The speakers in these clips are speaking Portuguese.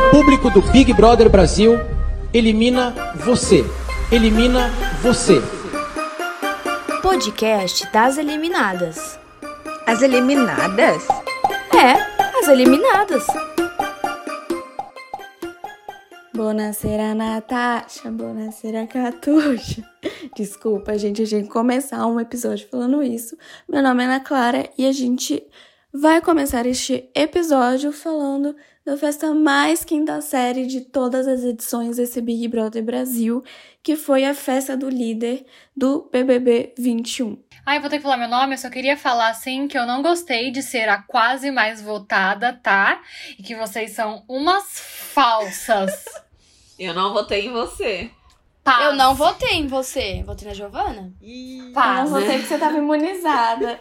O público do Big Brother Brasil elimina você. Elimina você. Podcast das eliminadas. As eliminadas? É, as eliminadas. Bonacera, Natasha. Bonacera, Catuxa. Desculpa, gente, a gente começar um episódio falando isso. Meu nome é Ana Clara e a gente vai começar este episódio falando da festa mais quinta série de todas as edições desse Big Brother Brasil, que foi a festa do líder do BBB 21. Ai, vou ter que falar meu nome, eu só queria falar assim que eu não gostei de ser a quase mais votada, tá? E que vocês são umas falsas. Eu não votei em você. Paz. Eu não votei em você. Votei na Giovana. Eu não Paz. votei que você tava imunizada.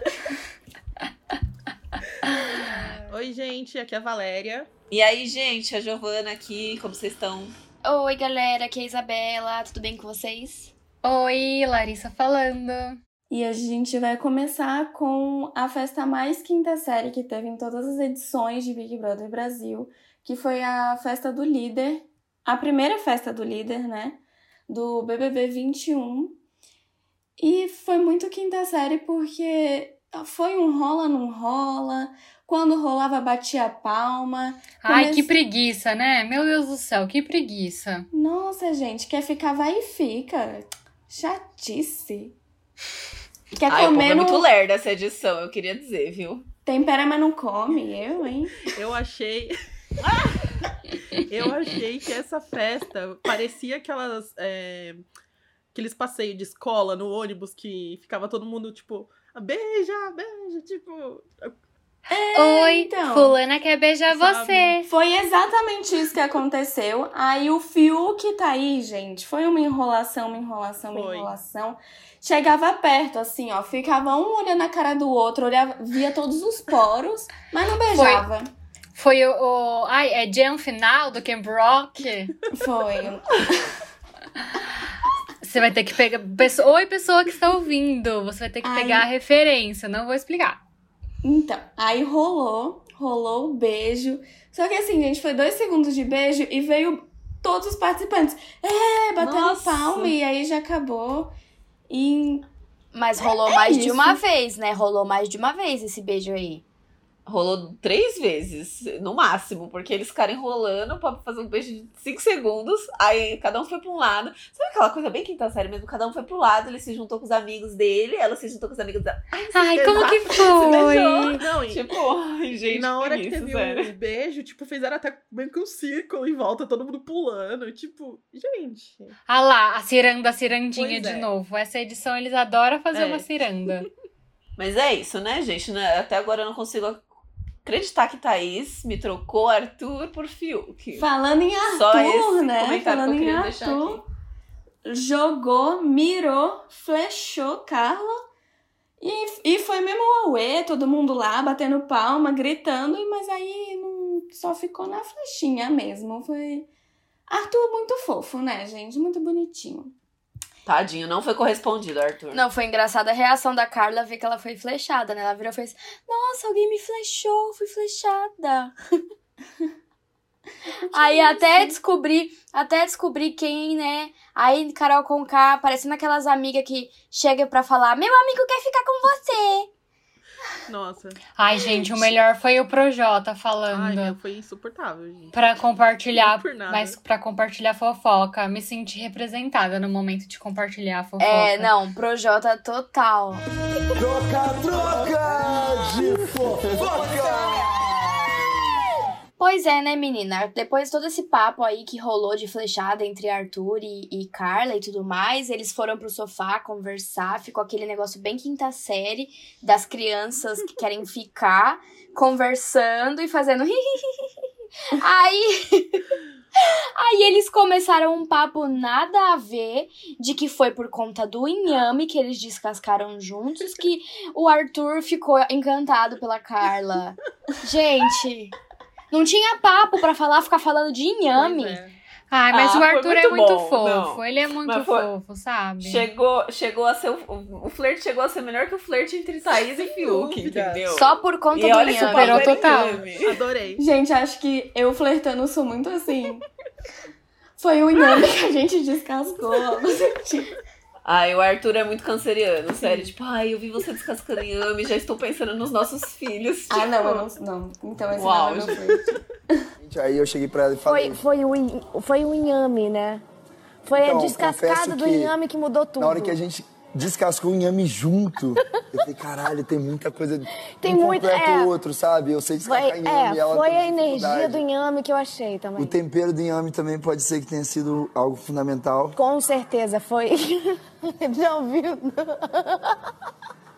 Oi, gente, aqui é a Valéria. E aí, gente, a Giovana aqui, como vocês estão? Oi, galera. Aqui é a Isabela. Tudo bem com vocês? Oi, Larissa falando. E a gente vai começar com a festa mais quinta série que teve em todas as edições de Big Brother Brasil, que foi a festa do líder, a primeira festa do líder, né? Do BBB 21. E foi muito quinta série porque foi um rola, não rola. Quando rolava, batia a palma. Ai, Come- que preguiça, né? Meu Deus do céu, que preguiça. Nossa, gente, quer ficar, vai e fica. Chatice. Quer Ai, o povo comer, é muito lerda essa edição, eu queria dizer, viu? tempera, mas não come. Eu, hein? Eu achei. eu achei que essa festa parecia aquelas. é, Aqueles passeios de escola no ônibus que ficava todo mundo, tipo, beija, beija, tipo. Oi, então. fulana quer beijar Sabe? você. Foi exatamente isso que aconteceu. Aí o Fiuk tá aí, gente. Foi uma enrolação, uma enrolação, uma Foi. enrolação. Chegava perto, assim, ó. Ficava um olhando a cara do outro, olhava, via todos os poros, mas não beijava. Foi o. o... Ai, é Jam Final do Camp Rock? Foi. Você vai ter que pegar. Pessoa... Oi, pessoa que está ouvindo. Você vai ter que Ai. pegar a referência, não vou explicar. Então, aí rolou, rolou o beijo. Só que assim, gente, foi dois segundos de beijo e veio todos os participantes. É, batendo palma e aí já acabou. E Mas rolou mais de uma vez, né? Rolou mais de uma vez esse beijo aí. Rolou três vezes, no máximo, porque eles ficaram enrolando pra fazer um beijo de cinco segundos. Aí cada um foi pra um lado. Sabe aquela coisa bem quinta série mesmo? Cada um foi pro lado, ele se juntou com os amigos dele, ela se juntou com os amigos dela. Ai, como que foi? Não, e, Tipo, ai, gente, e na hora que isso, teve o beijo, tipo, fizeram até meio que um círculo em volta, todo mundo pulando. Tipo, gente. Ah lá, a ciranda, a cirandinha Pois de é. novo. Essa edição eles adoram fazer É. uma ciranda. Mas é isso, né, gente? Né, Até agora eu não consigo acreditar que Thaís me trocou Arthur por Fiuk. falando em Só Arthur, esse né? que Falando eu em Arthur. jogou, mirou, flechou Carla. E, e foi mesmo o Aue, todo mundo lá batendo palma, gritando, mas aí não, só ficou na flechinha mesmo. Foi. Arthur muito fofo, né, gente? Muito bonitinho. Tadinho, não foi correspondido, Arthur. Não, foi engraçada a reação da Carla ver que ela foi flechada, né? Ela virou e fez: Nossa, alguém me flechou, fui flechada. Aí até descobrir, até descobrir quem, né? Aí Carol Conká, parecendo aquelas amigas que chegam pra falar: Meu amigo quer ficar com você. Nossa. Ai, gente, o melhor foi o Projota Ai, falando. meu, foi insuportável, gente. Pra compartilhar, Não por nada. mas pra compartilhar fofoca. Me senti representada no momento de compartilhar a fofoca. É, não, Projota total. Troca, troca de fofoca! Pois é, né, menina? Depois de todo esse papo aí que rolou de flechada entre Arthur e, e Carla e tudo mais, eles foram pro sofá conversar, ficou aquele negócio bem quinta série das crianças que querem ficar conversando e fazendo aí Aí eles começaram um papo nada a ver de que foi por conta do inhame que eles descascaram juntos que o Arthur ficou encantado pela Carla. Gente, não tinha papo pra falar, ficar falando de inhame. É. Ai, mas Ah, o Arthur é muito muito bom, fofo. não. Ele é muito foi- fofo, sabe? Chegou, chegou a ser. O, o flerte chegou a ser melhor que o flerte entre Thaís e Fiuk, dúvida. entendeu? Só por conta e do olha. Superou era total. Adorei. Gente, acho que eu flertando sou muito assim. Foi o inhame que a gente descascou. Ai, o Arthur é muito canceriano, sério. Tipo, ai, eu vi você descascando inhame, já estou pensando nos nossos filhos. Ah, não, eu tipo. não. não. Então esse Uau, não é flerte. Gente, Aí eu cheguei pra ela e falei. Foi, foi, o, in- foi o inhame, né? Foi Então, a descascada do que inhame que mudou tudo. Na hora que a gente descascou o inhame junto, eu falei, caralho, tem muita coisa. Tem um muito- é. o outro, sabe? Eu sei Foi, descascar inhame. é, ela foi a energia do inhame que eu achei também. O tempero do inhame também pode ser que tenha sido algo fundamental. Com certeza, foi. Já ouviu?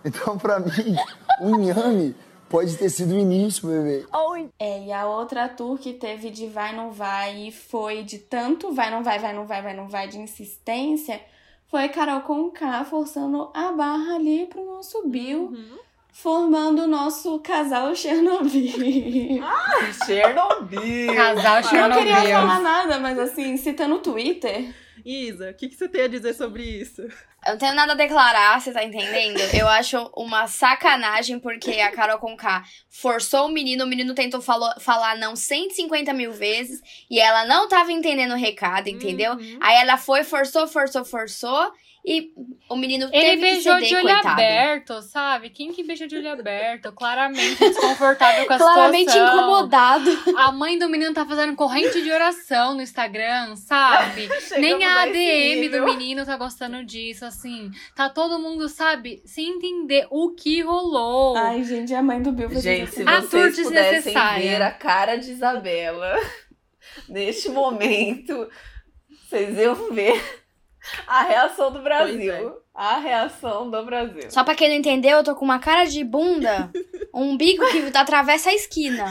Então, pra mim, o inhame pode ter sido o início, bebê. É, e a outra tour que teve de vai, não vai e foi de tanto vai, não vai, vai, não vai, vai, não vai de insistência, foi Carol Conká forçando a barra ali pro nosso Bill, formando o nosso casal Chernobyl. Chernobyl! Casal Não queria Chernobyl. falar nada, mas assim, citando o Twitter, Isa, o que, que você tem a dizer sobre isso? Eu não tenho nada a declarar, você tá entendendo? Eu acho uma sacanagem porque a Carol Conká forçou o menino, o menino tentou falou- falar não 150 mil vezes e ela não tava entendendo o recado, entendeu? Uhum. Aí ela foi, forçou, forçou, forçou e o menino Ele teve que beijou ceder, de olho coitado. aberto, sabe? Quem que beija de olho aberto? Claramente desconfortável com a Claramente situação. incomodado. A mãe do menino tá fazendo corrente de oração no Instagram, sabe? Nem a a ADM do menino tá gostando disso, assim. Tá todo mundo, sabe, sem entender o que rolou. ai gente, a mãe do Bill fez Gente, se A vocês pudessem desnecessária. ver a cara de Isabela neste momento, vocês iam ver a reação do Brasil. É. A reação do Brasil. Só pra quem não entendeu, eu tô com uma cara de bunda, um bico que atravessa a esquina.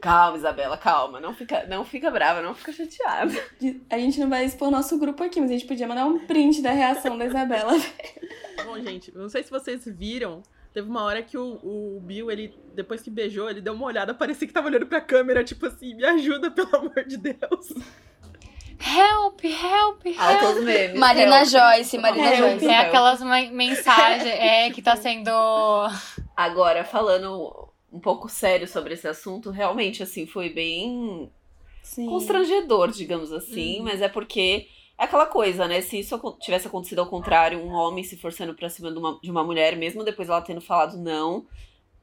Calma, Isabela, calma. Não fica, não fica brava, não fica chateada. A gente não vai expor nosso grupo aqui, mas a gente podia mandar um print da reação da Isabela. Bom, gente, não sei se vocês viram. Teve uma hora que o, o Bill, ele, depois que beijou, ele deu uma olhada, parecia que tava olhando pra câmera, tipo assim, me ajuda, pelo amor de Deus. Help, help, help. Altos memes. Marina help. Joyce, Marina Help, Joyce. É aquelas men- mensagens é, que tá sendo. Agora, falando um pouco sério sobre esse assunto, realmente, assim, foi bem Sim. constrangedor, digamos assim, Uhum. mas é porque é aquela coisa, né? Se isso tivesse acontecido ao contrário, um homem se forçando pra cima de uma, de uma mulher, mesmo depois ela tendo falado não,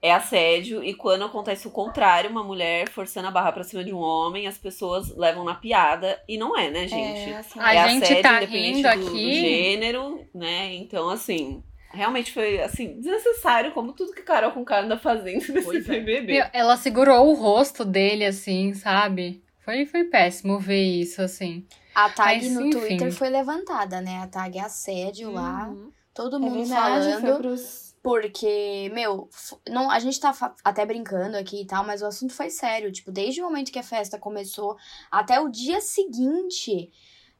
é assédio. E quando acontece o contrário, uma mulher forçando a barra pra cima de um homem, as pessoas levam na piada. E não é, né, gente? É, assim, A é gente assédio, tá independente rindo do, aqui. do gênero, né? Então, assim. Realmente foi, assim, desnecessário, como tudo que Carol com cara anda fazendo nesse Pois é. BBB. Meu, ela segurou o rosto dele, assim, sabe? Foi, foi péssimo ver isso, assim. A tag Mas, no enfim. Twitter foi levantada, né? A tag assédio lá. Uhum. Todo É mundo verdade, foi falando. pros... Porque, meu, não, a gente tá até brincando aqui e tal, mas o assunto foi sério. Tipo, desde o momento que a festa começou até o dia seguinte,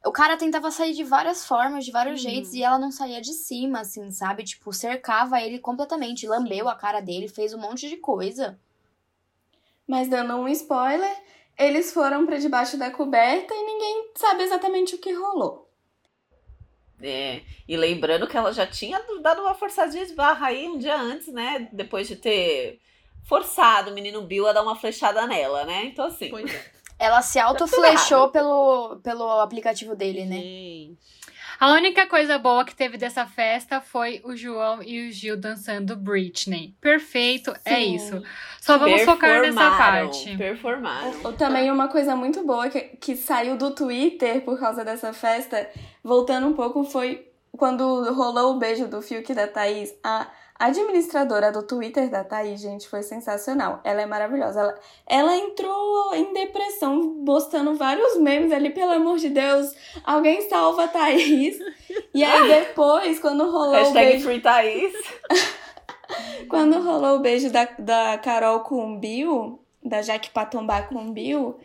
o cara tentava sair de várias formas, de vários Uhum. jeitos, e ela não saía de cima, assim, sabe? Tipo, cercava ele completamente, lambeu a cara dele, fez um monte de coisa. Mas dando um spoiler, eles foram pra debaixo da coberta e ninguém sabe exatamente o que rolou. É, e lembrando que ela já tinha dado uma forçadinha de barra aí um dia antes, né? Depois de ter forçado o menino Bill a dar uma flechada nela, né? Então, assim. É. Ela se autoflechou pelo, pelo aplicativo dele, né? Gente. A única coisa boa que teve dessa festa foi o João e o Gil dançando Britney. Perfeito, é Sim. isso. Só vamos focar nessa parte. Performaram. Ou Também uma coisa muito boa que, que saiu do Twitter por causa dessa festa, voltando um pouco, foi quando rolou o beijo do Fiuk e da Thaís. A administradora do Twitter da Thaís, gente, foi sensacional. Ela é maravilhosa. Ela, ela entrou em depressão, postando vários memes ali, pelo amor de Deus, alguém salva a Thaís. E aí depois, quando rolou o Hashtag beijo... Free Thaís. Quando rolou o beijo da, da Carol com o Bill, da Jaque Patombá com o Bill,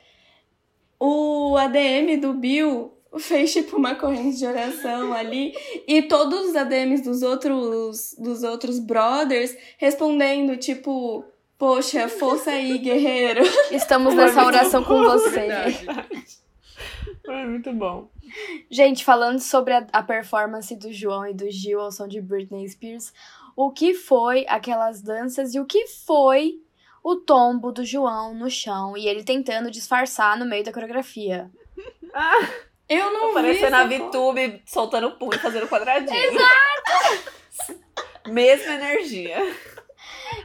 o ADM do Bill fez tipo uma corrente de oração ali e todos os ADMs dos outros dos outros brothers respondendo tipo poxa força aí guerreiro Estamos nessa oração com você. Verdade. Foi muito bom. Gente, falando sobre a, a performance do João e do Gil ao som de Britney Spears, o que foi aquelas danças e o que foi o tombo do João no chão e ele tentando disfarçar no meio da coreografia. Ah, Eu não vi. parecendo a essa VTube soltando pum e fazendo quadradinho. Exato! Mesma energia.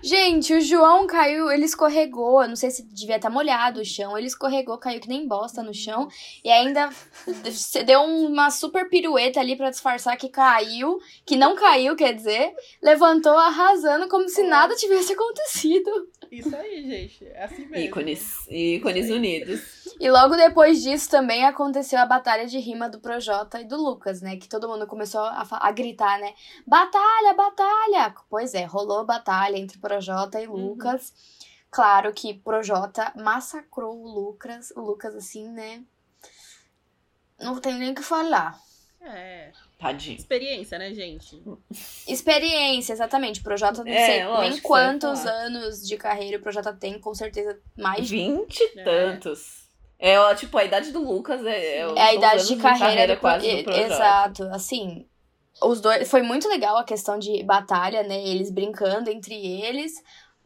Gente, o João caiu, ele escorregou. Eu não sei se devia estar molhado o chão. Ele escorregou, caiu que nem bosta no chão. E ainda deu uma super pirueta ali pra disfarçar que caiu. Que não caiu, quer dizer. Levantou arrasando como se nada tivesse acontecido. Isso aí, gente. É assim mesmo. Ícones. Ícones unidos. E logo depois disso também aconteceu a batalha de rima do Projota e do Lucas, né? Que todo mundo começou a, a gritar, né? Batalha, batalha! Pois é, rolou batalha entre Projota e Lucas. Claro que Projota massacrou o Lucas, o Lucas assim, né? Não tem nem o que falar. É. Tadinho. Experiência, né, gente? Experiência, exatamente. Projota não É, sei lógico nem você quantos anos de carreira o Projota tem, com certeza mais de Vinte e tantos. É, ó, tipo, a idade do Lucas é. É, É a idade de carreira, do, quase e- do Projota. Exato, assim. Os dois. Foi muito legal a questão de batalha, né? Eles brincando entre eles.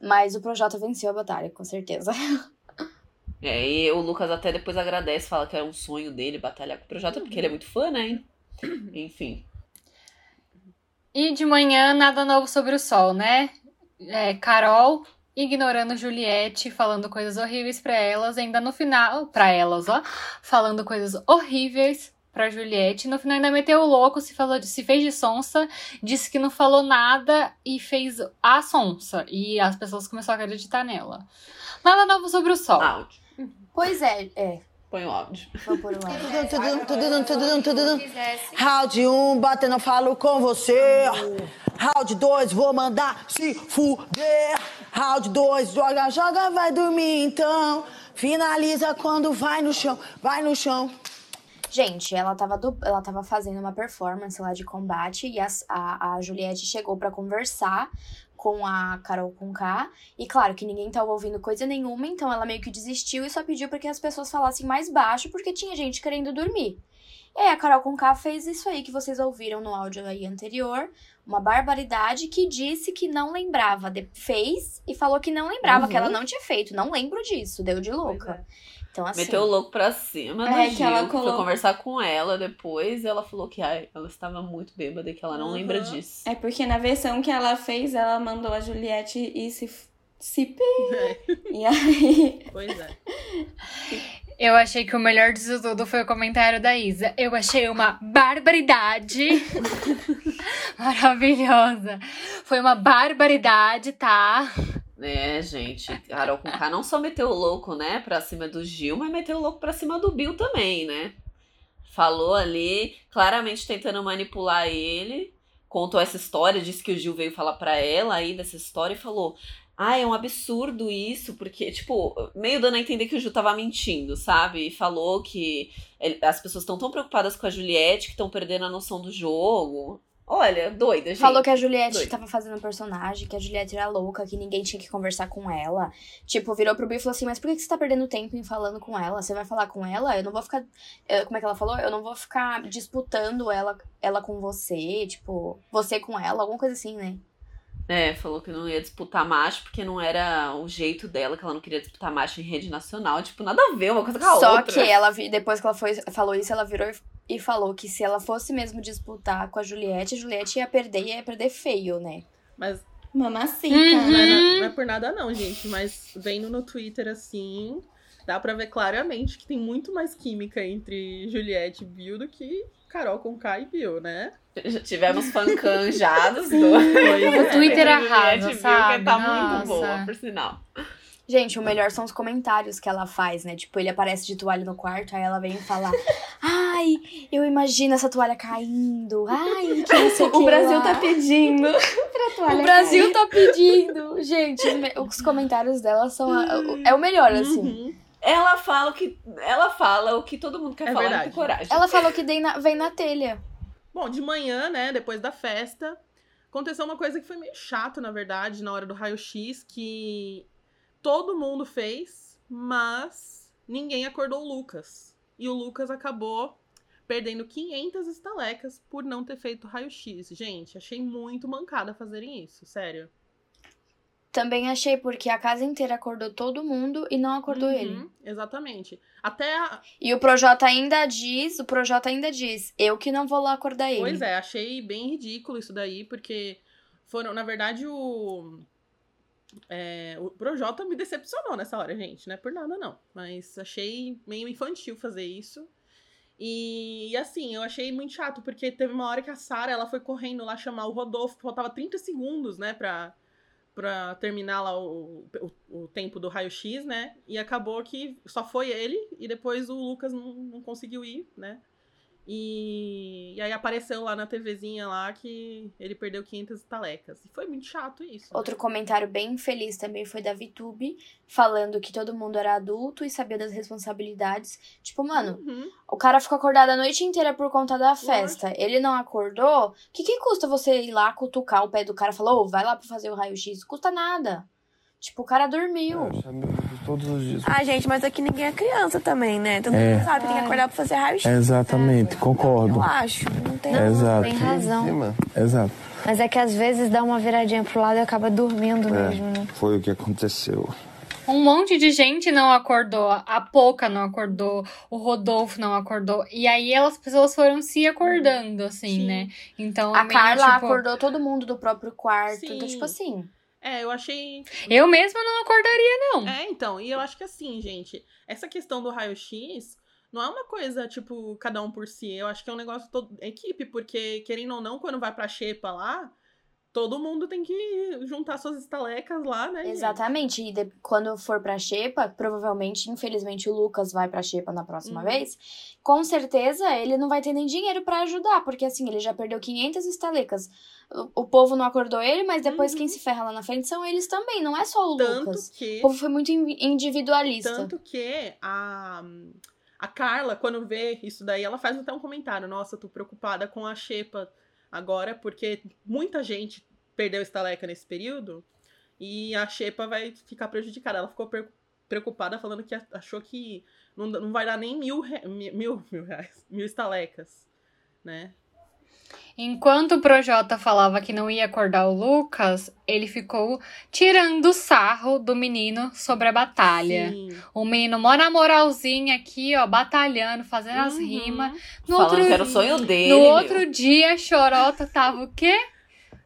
Mas o Projota venceu a batalha, com certeza. É, e o Lucas até depois agradece, fala que era um sonho dele batalhar com o Projota, porque ele é muito fã, né? Enfim. E de manhã, nada novo sobre o sol, né? É, Carol ignorando Juliette, falando coisas horríveis pra elas, ainda no final, pra elas, ó, falando coisas horríveis pra Juliette. No final ainda meteu o louco, se falou, de- se fez de sonsa, disse que não falou nada e fez a sonsa. E as pessoas começaram a acreditar nela. Nada novo sobre o sol. Áudio. Pois é, é. Põe o áudio. Vou pôr o áudio. Round 1, um, batendo, falo com você. Round 2, vou mandar se fuder. Round 2, joga, joga, vai dormir então. Finaliza quando vai no chão, vai no chão. Gente, ela tava, du- ela tava fazendo uma performance lá de combate e as- a, a Juliette chegou pra conversar com a Carol Conká. E claro que ninguém tava ouvindo coisa nenhuma, então ela meio que desistiu e só pediu pra que as pessoas falassem mais baixo, porque tinha gente querendo dormir. Aí a Carol Conká fez isso aí que vocês ouviram no áudio aí anterior, uma barbaridade que disse que não lembrava, de- fez e falou que não lembrava, Uhum. que ela não tinha feito, não lembro disso, deu de louca. Então assim, Meteu o louco pra cima do É, que ela foi colocou- conversar com ela depois e ela falou que ai, ela estava muito bêbada e que ela não lembra Uhum. disso. É porque na versão que ela fez, ela mandou a Juliette ir se. se pi. E aí. Pois é. Eu achei que o melhor disso tudo foi o comentário da Isa. Eu achei uma barbaridade. Maravilhosa. Foi uma barbaridade, tá? É, gente, Carol com K não só meteu o louco, né, pra cima do Gil, mas meteu o louco pra cima do Bill também, né? Falou ali, claramente tentando manipular ele, contou essa história, disse que o Gil veio falar pra ela aí dessa história e falou: Ah, é um absurdo isso, porque, tipo, meio dando a entender que o Gil tava mentindo, sabe? E falou que ele- as pessoas estão tão preocupadas com a Juliette que estão perdendo a noção do jogo. Olha, doida, gente. Falou que a Juliette Doida. tava fazendo um personagem, que a Juliette era louca, que ninguém tinha que conversar com ela. Tipo, virou pro Bill e falou assim: Mas por que que você tá perdendo tempo em falando com ela? Você vai falar com ela? Eu não vou ficar. eh, Como é que ela falou? Eu não vou ficar disputando ela, ela com você, tipo, você com ela, alguma coisa assim, né? É, falou que não ia disputar macho porque não era o jeito dela, que ela não queria disputar macho em rede nacional. Tipo, nada a ver uma coisa com a Só outra. que ela, vi- depois que ela foi, falou isso, ela virou e, e falou que se ela fosse mesmo disputar com a Juliette, a Juliette ia perder e ia perder feio, né? Mas Mamacita. Uhum. não é, não é por nada não, gente. Mas vendo no Twitter assim, dá pra ver claramente que tem muito mais química entre Juliette e Bill do que Carol com K e Bill, né? Já tivemos fancanjados do O Twitter arrasa, Juliette viu sabe? que tá Nossa. muito boa, por sinal. Gente, o melhor são os comentários que ela faz, né? Tipo, ele aparece de toalha no quarto, aí ela vem falar: Ai, eu imagino essa toalha caindo. Ai, que não sei o que. O Brasil lá." tá pedindo pra toalha O Brasil cair. tá pedindo. Gente, os, me- os comentários dela são. a- o- é o melhor, assim. Uhum. Ela fala o que ela fala o que todo mundo quer É falar verdade. com coragem. Ela falou que vem na, vem na telha. Bom, de manhã, né, depois da festa, aconteceu uma coisa que foi meio chato, na verdade, na hora do raio-x, que todo mundo fez, mas ninguém acordou o Lucas. e o Lucas acabou perdendo 500 estalecas por não ter feito raio-x. Gente, achei muito mancada fazerem isso, sério. Também achei, porque a casa inteira acordou todo mundo e não acordou Uhum, ele. Exatamente. Até a... E o Projota ainda diz, o Projota ainda diz, eu que não vou lá acordar ele. Pois é, achei bem ridículo isso daí, porque foram, na verdade, o. É, o Projota me decepcionou nessa hora, gente. Não é por nada, não. Mas achei meio infantil fazer isso. E, e, assim, eu achei muito chato, porque teve uma hora que a Sara ela foi correndo lá chamar o Rodolfo, faltava 30 segundos, né, pra, pra terminar lá o, o, o tempo do raio-x, né? E acabou que só foi ele, e depois o Lucas não, não conseguiu ir, né? E, e aí apareceu lá na TVzinha lá que ele perdeu 500 estalecas. E foi muito chato isso. né? Outro comentário bem infeliz também foi da VTube, falando que todo mundo era adulto e sabia das responsabilidades. Tipo, mano, Uhum. o cara ficou acordado a noite inteira por conta da festa. Ele não acordou. O que, que custa você ir lá cutucar o pé do cara e falar, ô, vai lá pra fazer o raio-x? Custa nada. Tipo, o cara dormiu. Todos os dias. Ah, gente, mas aqui ninguém é criança também, né? Todo É. mundo sabe, tem que acordar pra fazer raio-x. Exatamente, concordo. Eu acho, não tem Exato. Tem razão. Exato. Mas é que às vezes dá uma viradinha pro lado e acaba dormindo É, mesmo, né? foi o que aconteceu. Um monte de gente não acordou, a Poca não acordou, o Rodolfo não acordou. E aí as pessoas foram se acordando, assim, né? Então, A meio, Carla tipo, acordou todo mundo do próprio quarto. Então, Sim. tipo assim. É, eu achei. Eu mesma não acordaria, não. É, então, e eu acho que assim, gente, essa questão do raio-x não é uma coisa, tipo, cada um por si. Eu acho que é um negócio todo equipe, porque, querendo ou não, quando vai pra Xepa lá, todo mundo tem que juntar suas estalecas lá, né? Exatamente. E de- quando for pra Xepa, provavelmente, infelizmente, o Lucas vai pra Xepa na próxima Uhum. vez. Com certeza, ele não vai ter nem dinheiro pra ajudar, porque assim, ele já perdeu 500 estalecas. O, o povo não acordou ele, mas depois quem se ferra lá na frente são eles também, não é só o Uhum. Tanto Lucas. que- O povo foi muito in- individualista. Tanto que a, a Carla, quando vê isso daí, ela faz até um comentário. Nossa, tô preocupada com a Xepa agora, porque muita gente perdeu estaleca nesse período e a Xepa vai ficar prejudicada. Ela ficou pre- preocupada, falando que achou que não, não vai dar nem mil, mil, mil reais, mil estalecas, né? Enquanto o Projota falava que não ia acordar o Lucas, ele ficou tirando sarro do menino sobre a batalha. O menino mó na moralzinha aqui, ó, batalhando, fazendo as rimas. No Falando outro, que era o sonho dele, No meu. outro dia, Chorota tava o quê?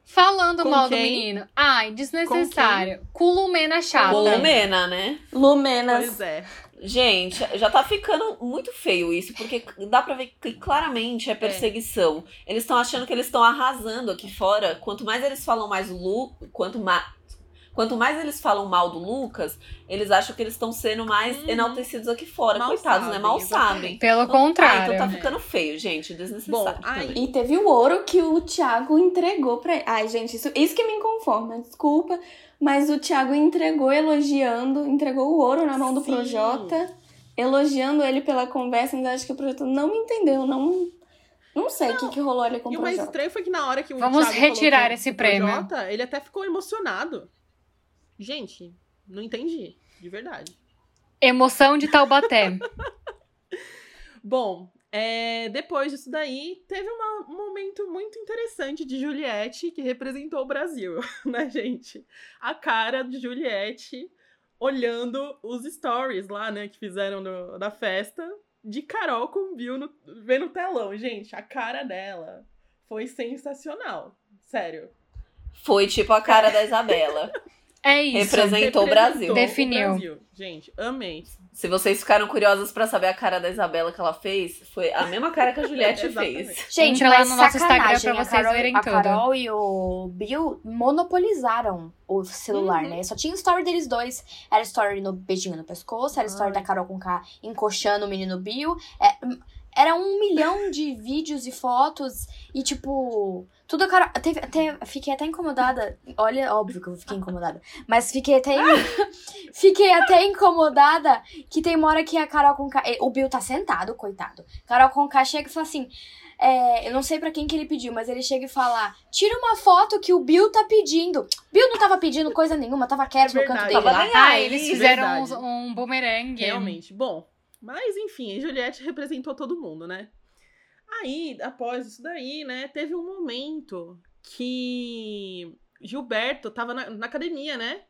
Falando Com mal do quem? menino. Ai, desnecessário. Com Lumena chata. Com Lumena, né? Lumenas. Pois é. Gente, já tá ficando muito feio isso, porque dá pra ver que claramente é perseguição. Eles estão achando que eles estão arrasando aqui fora. Quanto mais eles falam mais Lu, quanto mais Quanto mais eles falam mal do Lucas, eles acham que eles estão sendo mais enaltecidos aqui fora. Mal Coitados, né? sabem, Mal exatamente. sabem. Pelo Então- contrário. Ah, então tá ficando feio, gente. Desnecessário. também. E teve o ouro que o Thiago entregou pra ele. Ai, gente, isso, isso que me inconforma, desculpa. Mas o Thiago entregou elogiando, entregou o ouro na mão do Sim. Projota, elogiando ele pela conversa, mas acho que o Projota não me entendeu, não. Não sei o que, que rolou ali com o E o mais Projota. estranho foi que na hora que o Vamos Thiago retirar com esse o prêmio. Projota, ele até ficou emocionado. Gente, não entendi. De verdade. Emoção de Taubaté. Bom, é, depois disso daí, teve uma- um momento muito interessante de Juliette, que representou o Brasil, né, gente? A cara de Juliette olhando os stories lá, né, que fizeram do- da festa, de Carol com Bill no, vendo o telão. Gente, a cara dela foi sensacional. Sério. Foi tipo a cara da Isabela. É isso. Representou o Brasil. Definiu. Brasil. Gente, amei. Se vocês ficaram curiosos pra saber a cara da Isabela que ela fez, foi a mesma cara que a Juliette fez. Gente, Entra lá no nosso Instagram pra a vocês Carol, verem a tudo. Carol e o Bill monopolizaram o celular, Uhum. né? Só tinha story deles dois. Era story no beijinho no pescoço, era story Ai. da Carol com K encoxando o menino Bill. É, hum, era um milhão de vídeos e fotos e, tipo... Tudo a Carol... Teve, até, fiquei até incomodada. Olha, óbvio que eu fiquei incomodada. Mas fiquei até... fiquei até incomodada que tem uma hora que a Carol com K... O Bill tá sentado, coitado. Carol com K chega e fala assim... É, eu não sei pra quem que ele pediu, mas ele chega e fala: Tira uma foto que o Bill tá pedindo. Bill não tava pedindo coisa nenhuma, tava quieto no canto dele Tava lá. Ah, eles fizeram verdade. um, um bumerangue. Realmente. Bom, Mas, enfim, Juliette representou todo mundo, né? Aí, após isso daí, né, teve um momento que Gilberto tava na, na academia, né?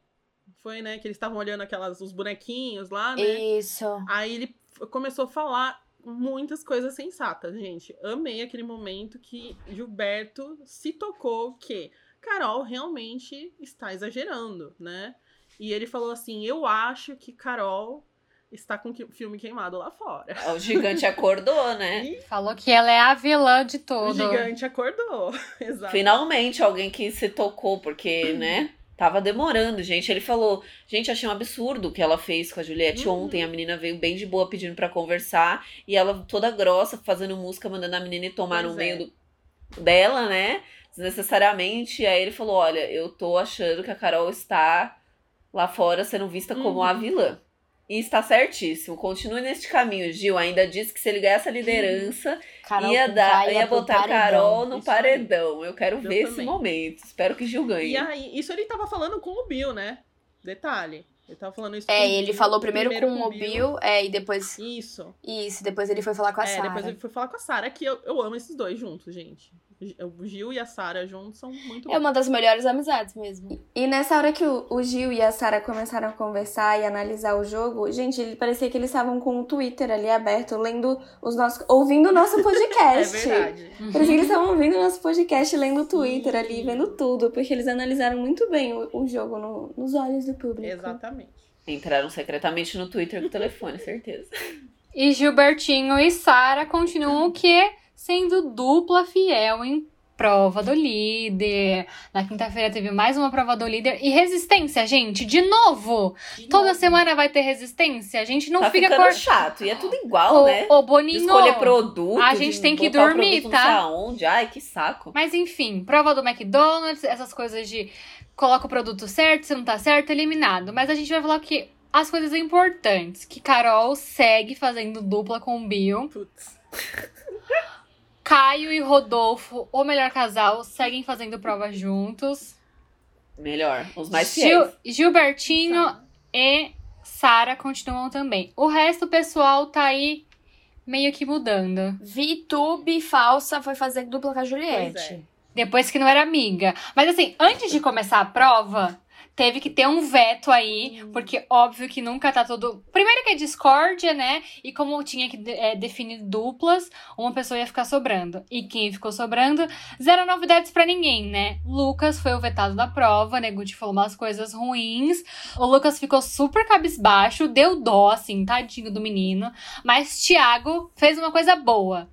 Foi, né, que eles estavam olhando aquelas, os bonequinhos lá, né? Isso. Aí ele começou a falar muitas coisas sensatas, gente. Amei aquele momento que Gilberto se tocou que Carol realmente está exagerando, né? E ele falou assim: Eu acho que Carol está com o filme queimado lá fora. O gigante acordou, né? Falou que ela é a vilã de O tudo. gigante acordou. Exato. Finalmente alguém que se tocou, porque, né? Tava demorando, gente. Ele falou, gente, achei um absurdo o que ela fez com a Juliette Uhum. ontem. A menina veio bem de boa pedindo pra conversar. E ela toda grossa, fazendo música, mandando a menina ir tomar Pois no é. meio do, dela, né? Desnecessariamente. E aí ele falou: Olha, eu tô achando que a Carol está lá fora sendo vista como a Uhum. vilã. E está certíssimo. Continue neste caminho, Gil. Ainda disse que se ele ganhasse a liderança, Carol ia, com dar, ia botar paredão. Carol no Isso paredão. Eu quero Eu ver esse momento. Espero que Gil ganhe. E aí, isso ele tava falando com o Bill, né? Detalhe. Ele tava falando isso com É, ele Bill, falou primeiro, com o Bill, é, e depois. Isso. Isso, depois ele foi falar com a É, Sarah. depois ele foi falar com a Sarah, que eu, eu amo esses dois juntos, gente. O Gil e a Sarah juntos são muito É uma das melhores amizades mesmo. E nessa hora que o, o Gil e a Sara começaram a conversar e analisar o jogo, gente, ele parecia que eles estavam com o Twitter ali aberto, lendo os nossos. ouvindo o nosso É podcast. verdade. Parecia que eles estavam ouvindo o nosso podcast, lendo o Twitter ali, vendo tudo, porque eles analisaram muito bem o, o jogo no- nos olhos do público. Exatamente. Entraram secretamente no Twitter com o telefone, certeza. E Gilbertinho e Sara continuam o quê? Sendo dupla fiel em prova do líder. Na quinta-feira teve mais uma prova do líder. E resistência, gente, de novo! Toda semana vai ter resistência. A gente não tá fica ficando cor... chato. E é tudo igual, Ô, né? ô, De Boninho, escolher produto. a gente de tem que o dormir, tá? Não sei aonde. Ai, que saco. Mas enfim, prova do McDonald's, essas coisas de coloca o produto certo, se não tá certo, eliminado. Mas a gente vai falar que as coisas importantes, que Carol segue fazendo dupla com o Bill. Putz. Caio e Rodolfo, o melhor casal, seguem fazendo prova juntos. Melhor. Os mais Gil- fiéis. Gilbertinho e Sara continuam também. O resto, o pessoal tá aí meio que mudando. VTube falsa foi fazer dupla com a Pois Juliette. é. Depois que não era amiga. Mas assim, antes de começar a prova, teve que ter um veto aí, porque óbvio que nunca tá todo. Primeiro que é discórdia, né? E como tinha que é, definir duplas, uma pessoa ia ficar sobrando. E quem ficou sobrando, zero novidades pra ninguém, né? Lucas foi o vetado da prova, Neguti falou umas coisas ruins. O Lucas ficou super cabisbaixo, deu dó, assim, tadinho do menino. Mas Thiago fez uma coisa boa.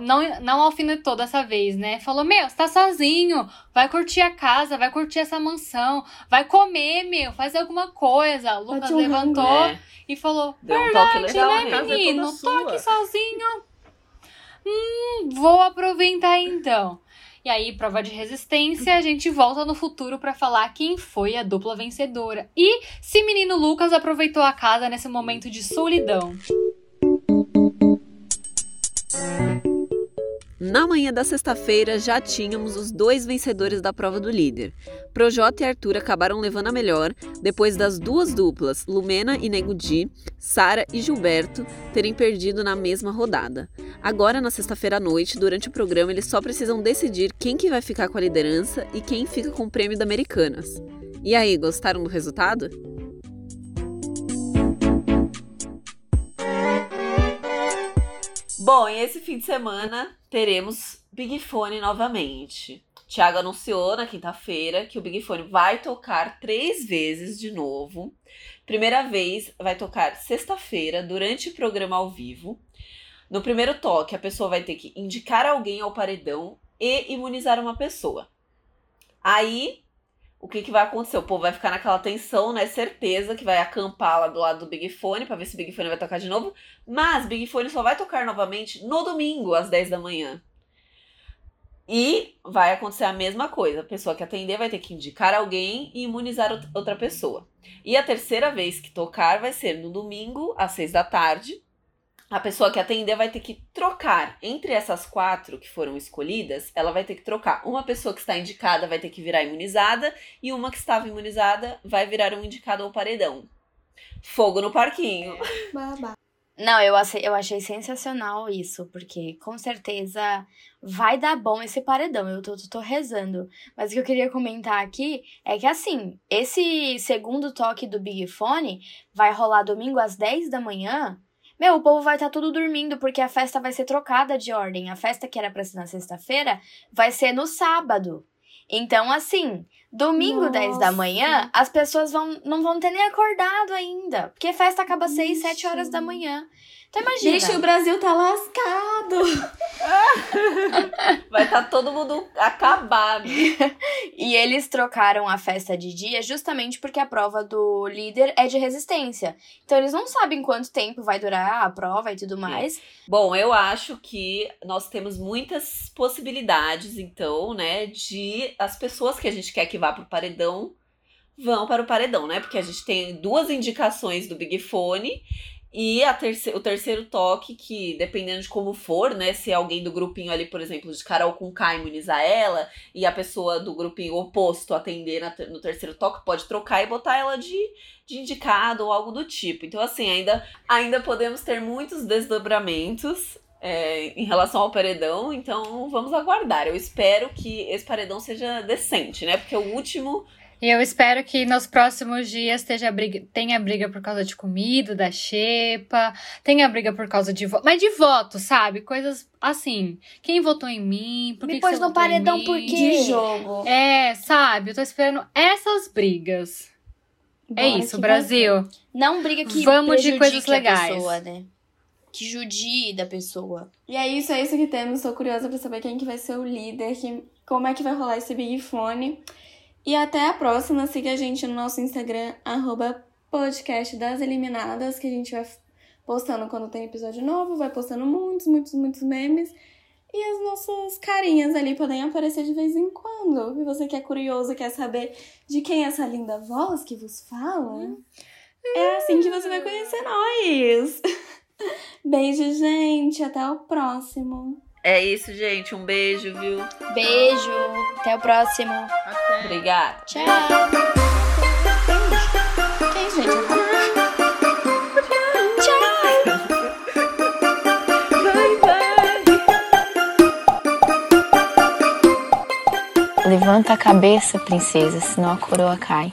Não, não alfinetou dessa vez, né? Falou: Meu, você tá sozinho, vai curtir a casa, vai curtir essa mansão, vai comer, meu, faz alguma coisa. O Lucas Bate um levantou É, e falou: deu um toque Verdade, legal, né, né? é menino? Tô sua." aqui sozinho. Hum, vou aproveitar então. E aí, prova de resistência, a gente volta no futuro pra falar quem foi a dupla vencedora. E se menino Lucas aproveitou a casa nesse momento de solidão. Na manhã da sexta-feira já tínhamos os dois vencedores da prova do líder. Projota e Arthur acabaram levando a melhor depois das duas duplas, Lumena e Nego Di, Sara e Gilberto, terem perdido na mesma rodada. Agora, na sexta-feira à noite, durante o programa, eles só precisam decidir quem que vai ficar com a liderança e quem fica com o prêmio da Americanas. E aí, gostaram do resultado? Bom, e esse fim de semana teremos Big Fone novamente. Thiago anunciou na quinta-feira que o Big Fone vai tocar três vezes de novo. Primeira vez vai tocar sexta-feira, durante o programa ao vivo. No primeiro toque, a pessoa vai ter que indicar alguém ao paredão e imunizar uma pessoa. Aí, o que, que vai acontecer? O povo vai ficar naquela tensão, né? Certeza que vai acampar lá do lado do Big Fone pra ver se o Big Fone vai tocar de novo. Mas Big Fone só vai tocar novamente no domingo, às 10 da manhã. E vai acontecer a mesma coisa. A pessoa que atender vai ter que indicar alguém e imunizar out- outra pessoa. E a terceira vez que tocar vai ser no domingo, às 6 da tarde. A pessoa que atender vai ter que trocar entre essas quatro que foram escolhidas. Ela vai ter que trocar. Uma pessoa que está indicada vai ter que virar imunizada e uma que estava imunizada vai virar um indicado ao paredão. Fogo no parquinho. Babá. Não, eu achei, eu achei sensacional isso, porque com certeza vai dar bom esse paredão. Eu tô, tô, tô rezando. Mas o que eu queria comentar aqui é que, assim, esse segundo toque do Big Fone vai rolar domingo às 10 da manhã. Meu, o povo vai estar tá tudo dormindo porque a festa vai ser trocada de ordem. A festa que era pra ser na sexta-feira vai ser no sábado. Então, assim, domingo, Nossa. 10 da manhã, as pessoas vão, não vão ter nem acordado ainda. Porque a festa acaba às 6, 7 horas da manhã. Então, imagina. Gente, o Brasil tá lascado. Vai estar todo mundo acabado. E eles trocaram a festa de dia justamente porque a prova do líder é de resistência. Então eles não sabem quanto tempo vai durar a prova e tudo mais. Bom, eu acho que nós temos muitas possibilidades, então, né, de as pessoas que a gente quer que vá pro paredão vão para o paredão, né? Porque a gente tem duas indicações do Big Fone e terce o terceiro toque, que dependendo de como for, né? Se é alguém do grupinho ali, por exemplo, de Carol com K imunizar ela, e a pessoa do grupinho oposto atender no terceiro toque, pode trocar e botar ela de, de indicado ou algo do tipo. Então, assim, ainda, ainda podemos ter muitos desdobramentos. é, em relação ao paredão, então vamos aguardar. Eu espero que esse paredão seja decente, né? Porque o último E eu espero que nos próximos dias esteja briga, tenha briga por causa de comida, da xepa, tenha briga por causa de voto. Mas de voto, sabe? Coisas assim. Quem votou em mim? Por que Me que pôs você no votou em paredão por quê? De jogo. É, sabe? Eu tô esperando essas brigas. é Bora isso, que Brasil. Não briga que Vamos de coisas a legais. pessoa, né? Que judie da pessoa. E é isso, é isso que temos. Tô curiosa pra saber quem que vai ser o líder, que, como é que vai rolar esse Big Fone. E até a próxima. Siga a gente no nosso Instagram, arroba podcast das eliminadas, que a gente vai postando quando tem episódio novo, vai postando muitos, muitos, muitos memes. E as nossas carinhas ali podem aparecer de vez em quando. E você que é curioso, quer saber de quem é essa linda voz que vos fala? É assim que você vai conhecer nós. Beijo, gente. Até o próximo. É isso, gente. Um beijo, viu? Beijo. Até o próximo. Até. Obrigada. Tchau. Quem, gente? Levanta a cabeça, princesa, senão a coroa cai.